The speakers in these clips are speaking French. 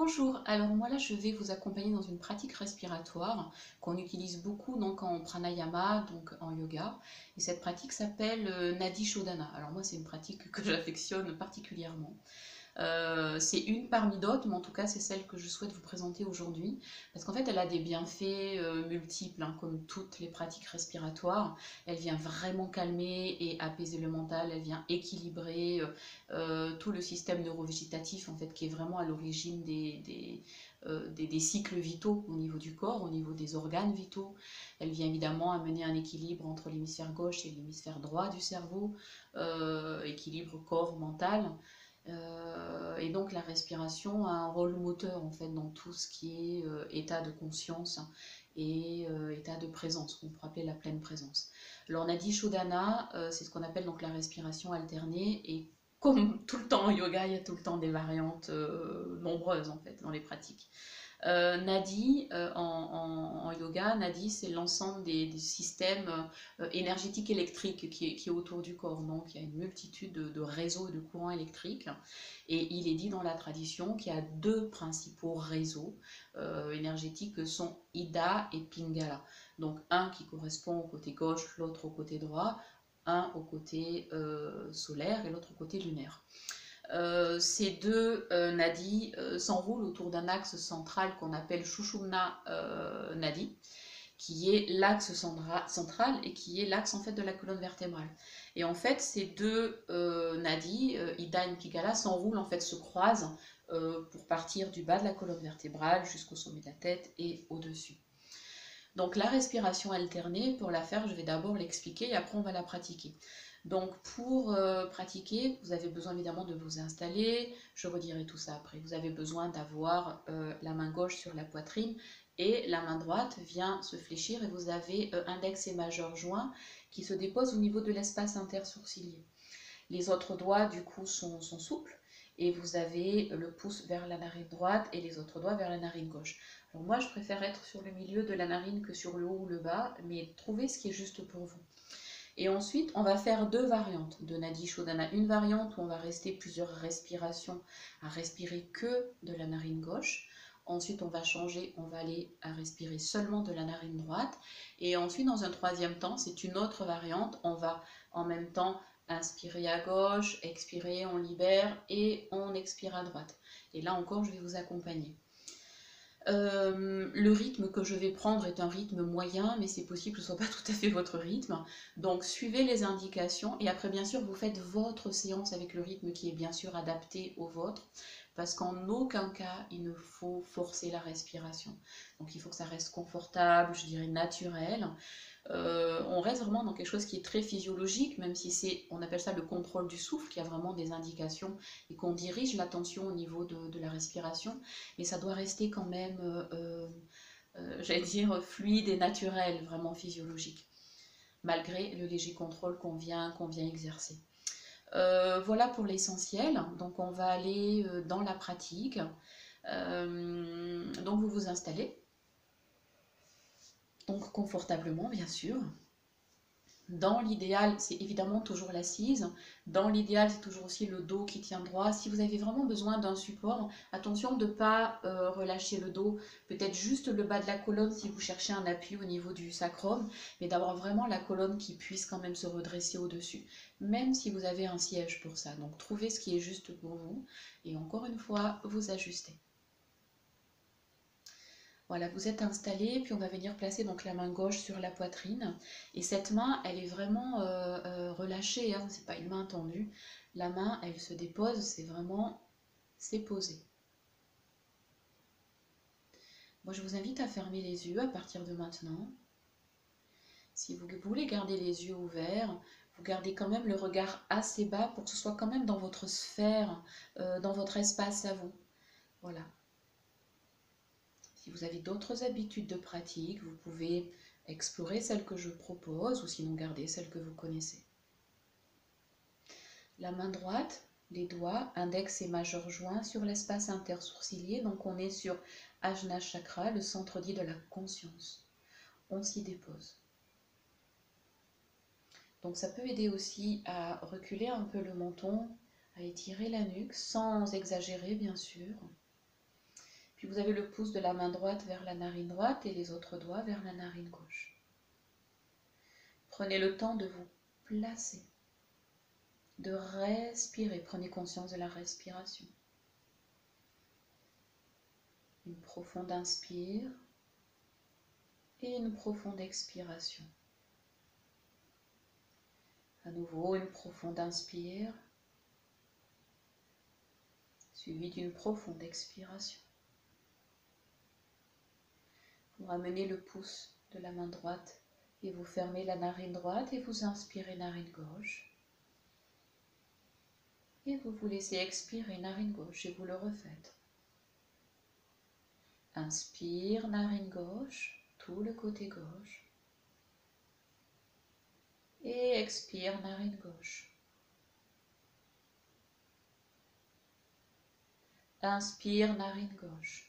Bonjour, alors moi là je vais vous accompagner dans une pratique respiratoire qu'on utilise beaucoup donc en pranayama, donc en yoga. Et cette pratique s'appelle euh, Nadi Shodhana. Alors moi c'est une pratique que j'affectionne particulièrement. Euh, c'est une parmi d'autres, mais en tout cas c'est celle que je souhaite vous présenter aujourd'hui, parce qu'en fait elle a des bienfaits euh, multiples, hein, comme toutes les pratiques respiratoires. Elle vient vraiment calmer et apaiser le mental, elle vient équilibrer euh, tout le système neurovégétatif, en fait, qui est vraiment à l'origine des, des, des, cycles vitaux au niveau du corps, au niveau des organes vitaux. Elle vient évidemment amener un équilibre entre l'hémisphère gauche et l'hémisphère droit du cerveau, équilibre corps-mental. Euh, et donc la respiration a un rôle moteur en fait dans tout ce qui est euh, état de conscience et euh, état de présence, qu'on pourrait appeler la pleine présence. Alors on a dit Shodhana, c'est ce qu'on appelle donc la respiration alternée et comme tout le temps en yoga, il y a tout le temps des variantes nombreuses en fait dans les pratiques. Euh, Nadi, euh, en, yoga, Nadi, c'est l'ensemble des, systèmes euh, énergétiques électriques qui est, autour du corps. Donc, il y a une multitude de, réseaux et de courants électriques. Et il est dit dans la tradition qu'il y a deux principaux réseaux énergétiques que sont Ida et Pingala. Donc, un qui correspond au côté gauche, l'autre au côté droit, un au côté solaire et l'autre au côté lunaire. Euh, ces deux euh, nadis euh, s'enroulent autour d'un axe central qu'on appelle Shushumna Nadi, qui est l'axe central et qui est l'axe en fait de la colonne vertébrale. Et en fait, ces deux nadis, Ida et Pigala, s'enroulent en fait, se croisent pour partir du bas de la colonne vertébrale jusqu'au sommet de la tête et au-dessus. Donc la respiration alternée, pour la faire, je vais d'abord l'expliquer et après on va la pratiquer. Donc pour euh, pratiquer, vous avez besoin évidemment de vous installer, je redirai tout ça après. Vous avez besoin d'avoir euh, la main gauche sur la poitrine et la main droite vient se fléchir et vous avez euh, index et majeur joint qui se déposent au niveau de l'espace intersourcilier. Les autres doigts du coup sont, sont, souples et vous avez le pouce vers la narine droite et les autres doigts vers la narine gauche. Alors moi je préfère être sur le milieu de la narine que sur le haut ou le bas, mais trouvez ce qui est juste pour vous. Et ensuite, on va faire deux variantes de Nadi Shodhana. Une variante où on va rester plusieurs respirations à respirer que de la narine gauche. Ensuite, on va changer, on va aller à respirer seulement de la narine droite. Et ensuite, dans un troisième temps, c'est une autre variante. On va en même temps inspirer à gauche, expirer, on libère et on expire à droite. Et là encore, je vais vous accompagner. Euh, le rythme que je vais prendre est un rythme moyen, mais c'est possible que ce ne soit pas tout à fait votre rythme. Donc suivez les indications et après bien sûr vous faites votre séance avec le rythme qui est bien sûr adapté au vôtre parce qu'en aucun cas il ne faut forcer la respiration. Donc il faut que ça reste confortable, je dirais naturel. Euh, on reste vraiment dans quelque chose qui est très physiologique, même si c'est, on appelle ça le contrôle du souffle, qui a vraiment des indications et qu'on dirige l'attention au niveau de, la respiration, mais ça doit rester quand même, euh, euh, j'allais dire, fluide et naturel, vraiment physiologique, malgré le léger contrôle qu'on vient, qu'on vient exercer. voilà pour l'essentiel, donc on va aller dans la pratique. donc vous vous installez donc confortablement bien sûr. Dans l'idéal, c'est évidemment toujours l'assise. Dans l'idéal, c'est toujours aussi le dos qui tient droit. Si vous avez vraiment besoin d'un support, attention de ne pas euh, relâcher le dos. Peut-être juste le bas de la colonne si vous cherchez un appui au niveau du sacrum, mais d'avoir vraiment la colonne qui puisse quand même se redresser au-dessus. Même si vous avez un siège pour ça. Donc trouvez ce qui est juste pour vous. Et encore une fois, vous ajustez. Voilà, vous êtes installé, puis on va venir placer donc la main gauche sur la poitrine. Et cette main, elle est vraiment euh, euh, relâchée, hein, c'est pas une main tendue. La main, elle se dépose, c'est vraiment, c'est posé. Moi, je vous invite à fermer les yeux à partir de maintenant. Si vous voulez garder les yeux ouverts, vous gardez quand même le regard assez bas pour que ce soit quand même dans votre sphère, euh, dans votre espace à vous. Voilà, si vous avez d'autres habitudes de pratique, vous pouvez explorer celles que je propose ou sinon garder celles que vous connaissez. La main droite, les doigts, index et majeur joint sur l'espace intersourcilier. Donc on est sur Ajna Chakra, le centre dit de la conscience. On s'y dépose. Donc ça peut aider aussi à reculer un peu le menton, à étirer la nuque sans exagérer bien sûr. Puis vous avez le pouce de la main droite vers la narine droite et les autres doigts vers la narine gauche. Prenez le temps de vous placer, de respirer. Prenez conscience de la respiration. Une profonde inspire et une profonde expiration. À nouveau, une profonde inspire, suivie d'une profonde expiration. Vous ramenez le pouce de la main droite et vous fermez la narine droite et vous inspirez narine gauche. Et vous vous laissez expirer narine gauche et vous le refaites. Inspire narine gauche, tout le côté gauche. Et expire narine gauche. Inspire narine gauche.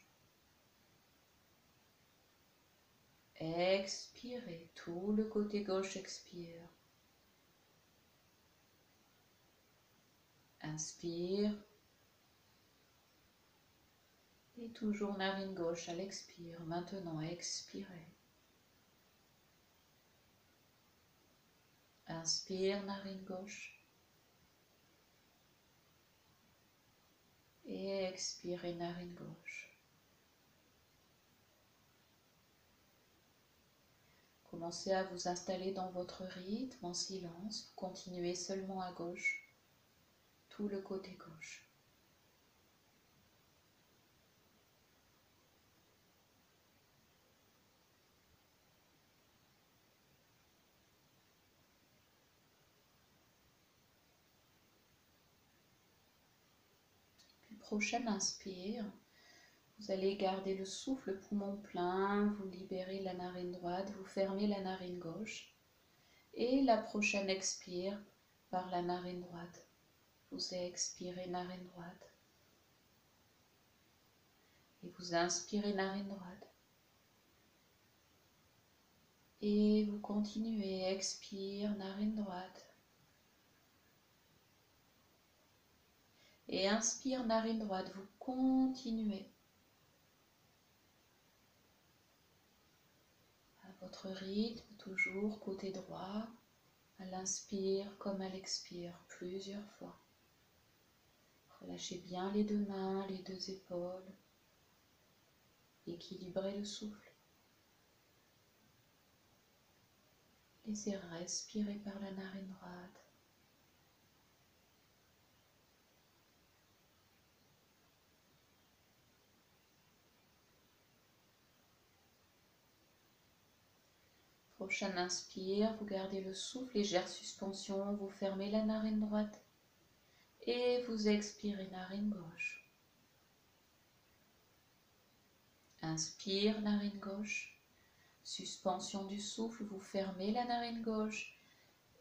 Expirez, tout le côté gauche expire. Inspire. Et toujours narine gauche à l'expire. Maintenant, expirez. Inspire, narine gauche. Et expirez, narine gauche. Commencez à vous installer dans votre rythme en silence. Continuez seulement à gauche, tout le côté gauche. Prochaine inspire, vous allez garder le souffle poumon plein, vous libérez la narine droite, vous fermez la narine gauche. Et la prochaine expire par la narine droite. Vous expirez narine droite. Et vous inspirez narine droite. Et vous continuez, expire narine droite. Et inspire narine droite, vous continuez. Votre rythme, toujours côté droit, à l'inspire comme à l'expire, plusieurs fois. Relâchez bien les deux mains, les deux épaules. Équilibrez le souffle. Laissez respirer par la narine droite. Prochaine inspire, vous gardez le souffle, légère suspension, vous fermez la narine droite et vous expirez narine gauche. Inspire, narine gauche. Suspension du souffle, vous fermez la narine gauche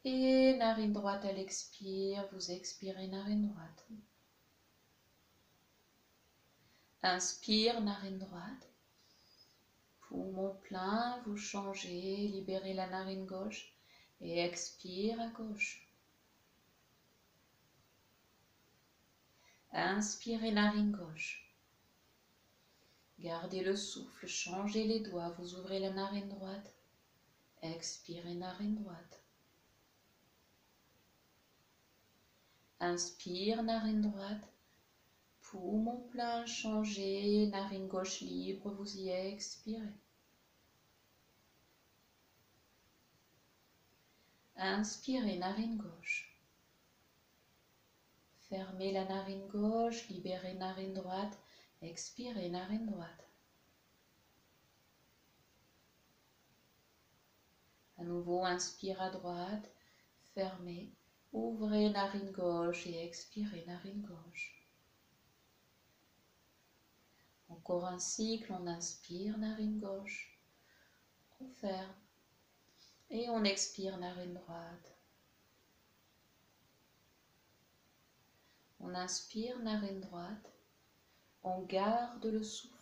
et narine droite à l'expire, vous expirez narine droite. Inspire, narine droite. Poumon plein, vous changez, libérez la narine gauche et expire à gauche. Inspirez narine gauche. Gardez le souffle, changez les doigts, vous ouvrez la narine droite. Expirez narine droite. Inspire narine droite. Poumon plein, changez, narine gauche libre, vous y expirez. Inspirez, narine gauche. Fermez la narine gauche, libérez narine droite, expirez narine droite. À nouveau, inspire à droite, fermez, ouvrez narine gauche et expirez narine gauche. Encore un cycle, on inspire, narine gauche, on ferme et on expire, narine droite. On inspire, narine droite, on garde le souffle,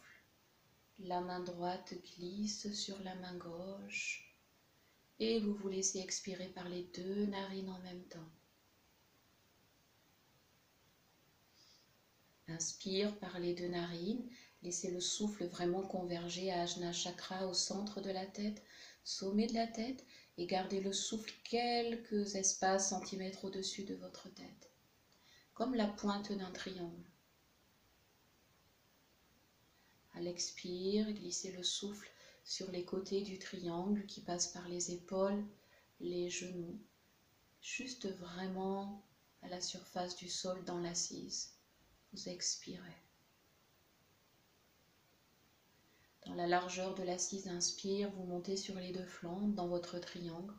la main droite glisse sur la main gauche et vous vous laissez expirer par les deux narines en même temps. Inspire par les deux narines Laissez le souffle vraiment converger à Ajna Chakra au centre de la tête, sommet de la tête, et gardez le souffle quelques espaces centimètres au-dessus de votre tête, comme la pointe d'un triangle. À l'expire, glissez le souffle sur les côtés du triangle qui passe par les épaules, les genoux, juste vraiment à la surface du sol dans l'assise. Vous expirez. Dans la largeur de l'assise, inspire, vous montez sur les deux flancs dans votre triangle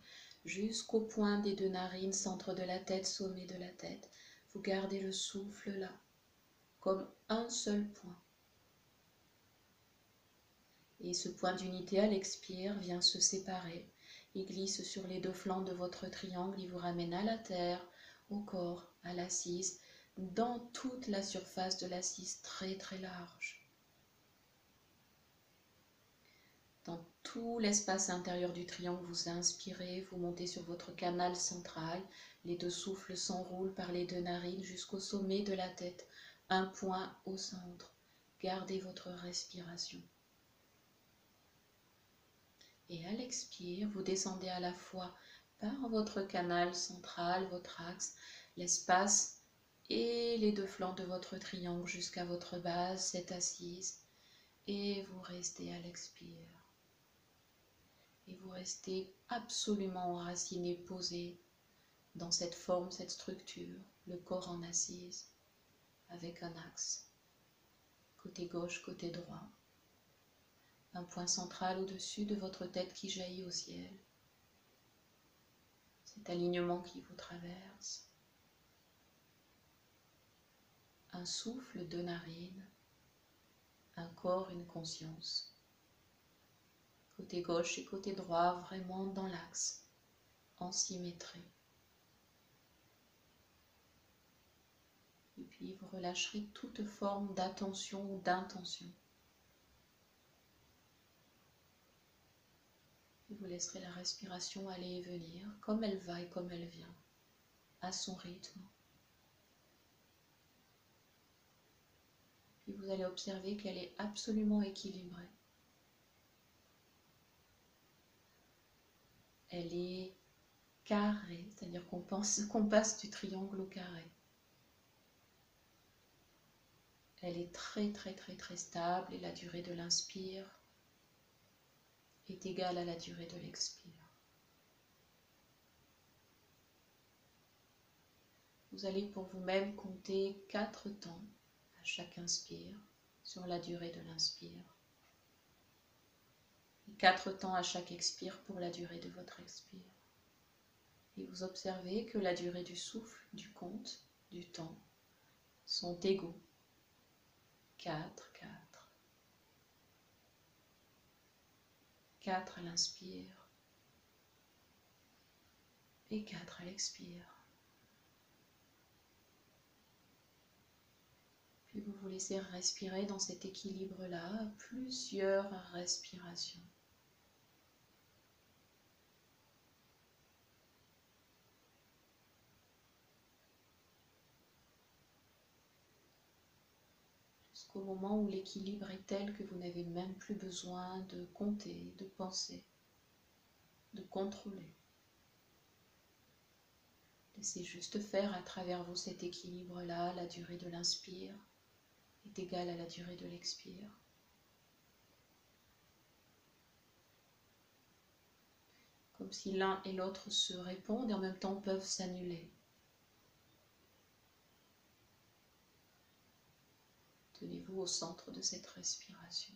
jusqu'au point des deux narines, centre de la tête, sommet de la tête. Vous gardez le souffle là, comme un seul point. Et ce point d'unité à l'expire vient se séparer. Il glisse sur les deux flancs de votre triangle, il vous ramène à la terre, au corps, à l'assise, dans toute la surface de l'assise très très large. Dans tout l'espace intérieur du triangle, vous inspirez, vous montez sur votre canal central. Les deux souffles s'enroulent par les deux narines jusqu'au sommet de la tête. Un point au centre. Gardez votre respiration. Et à l'expire, vous descendez à la fois par votre canal central, votre axe, l'espace et les deux flancs de votre triangle jusqu'à votre base, cette assise. Et vous restez à l'expire et vous restez absolument enraciné, posé dans cette forme, cette structure, le corps en assise, avec un axe, côté gauche, côté droit, un point central au-dessus de votre tête qui jaillit au ciel, cet alignement qui vous traverse, un souffle, de narines, un corps, une conscience côté gauche et côté droit, vraiment dans l'axe, en symétrie. Et puis vous relâcherez toute forme d'attention ou d'intention. Et vous laisserez la respiration aller et venir comme elle va et comme elle vient, à son rythme. Puis vous allez observer qu'elle est absolument équilibrée. Elle est carrée, c'est-à-dire qu'on passe du triangle au carré. Elle est très très très très stable et la durée de l'inspire est égale à la durée de l'expire. Vous allez pour vous-même compter quatre temps à chaque inspire sur la durée de l'inspire quatre temps à chaque expire pour la durée de votre expire. Et vous observez que la durée du souffle, du compte, du temps sont égaux. 4, 4. 4 à l'inspire et 4 à l'expire. Puis vous vous laissez respirer dans cet équilibre-là plusieurs respirations. Moment où l'équilibre est tel que vous n'avez même plus besoin de compter, de penser, de contrôler. Laissez juste faire à travers vous cet équilibre-là, la durée de l'inspire est égale à la durée de l'expire. Comme si l'un et l'autre se répondent et en même temps peuvent s'annuler. Tenez-vous au centre de cette respiration,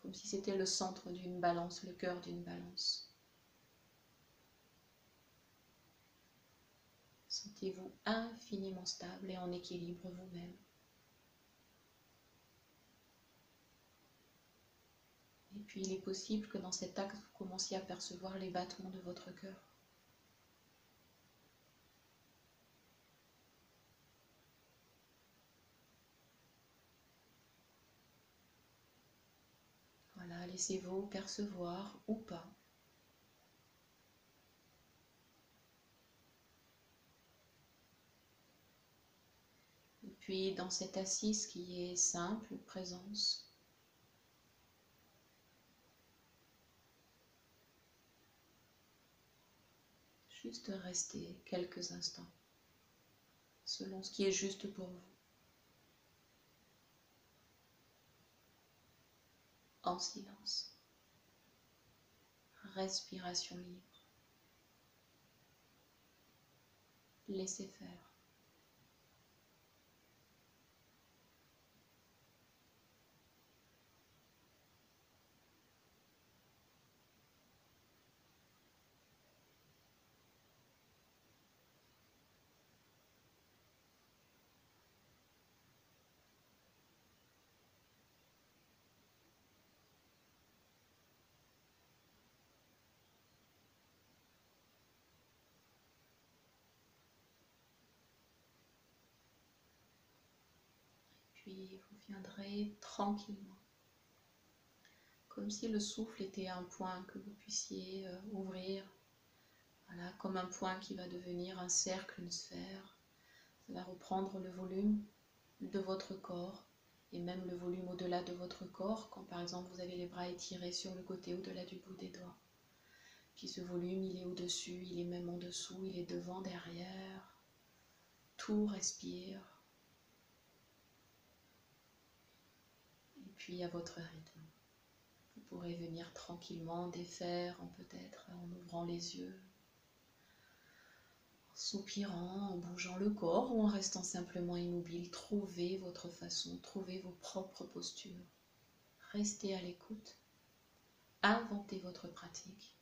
comme si c'était le centre d'une balance, le cœur d'une balance. Sentez-vous infiniment stable et en équilibre vous-même. Et puis il est possible que dans cet acte, vous commenciez à percevoir les battements de votre cœur. Laissez-vous percevoir ou pas. Et Puis dans cette assise qui est simple, présence, juste rester quelques instants, selon ce qui est juste pour vous. En silence. Respiration libre. Laissez faire. Vous viendrez tranquillement, comme si le souffle était un point que vous puissiez euh, ouvrir, voilà, comme un point qui va devenir un cercle, une sphère. Ça va reprendre le volume de votre corps et même le volume au-delà de votre corps, quand par exemple vous avez les bras étirés sur le côté au-delà du bout des doigts. Puis ce volume, il est au-dessus, il est même en dessous, il est devant, derrière. Tout respire. À votre rythme. Vous pourrez venir tranquillement défaire peut-être en ouvrant les yeux, en soupirant, en bougeant le corps ou en restant simplement immobile. Trouvez votre façon, trouvez vos propres postures. Restez à l'écoute. Inventez votre pratique.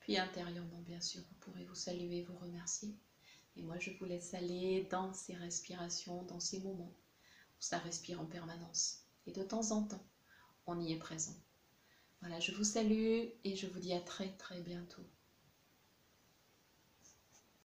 Puis intérieurement, bien sûr, vous pourrez vous saluer, vous remercier. Et moi, je vous laisse aller dans ces respirations, dans ces moments où ça respire en permanence. Et de temps en temps, on y est présent. Voilà, je vous salue et je vous dis à très très bientôt.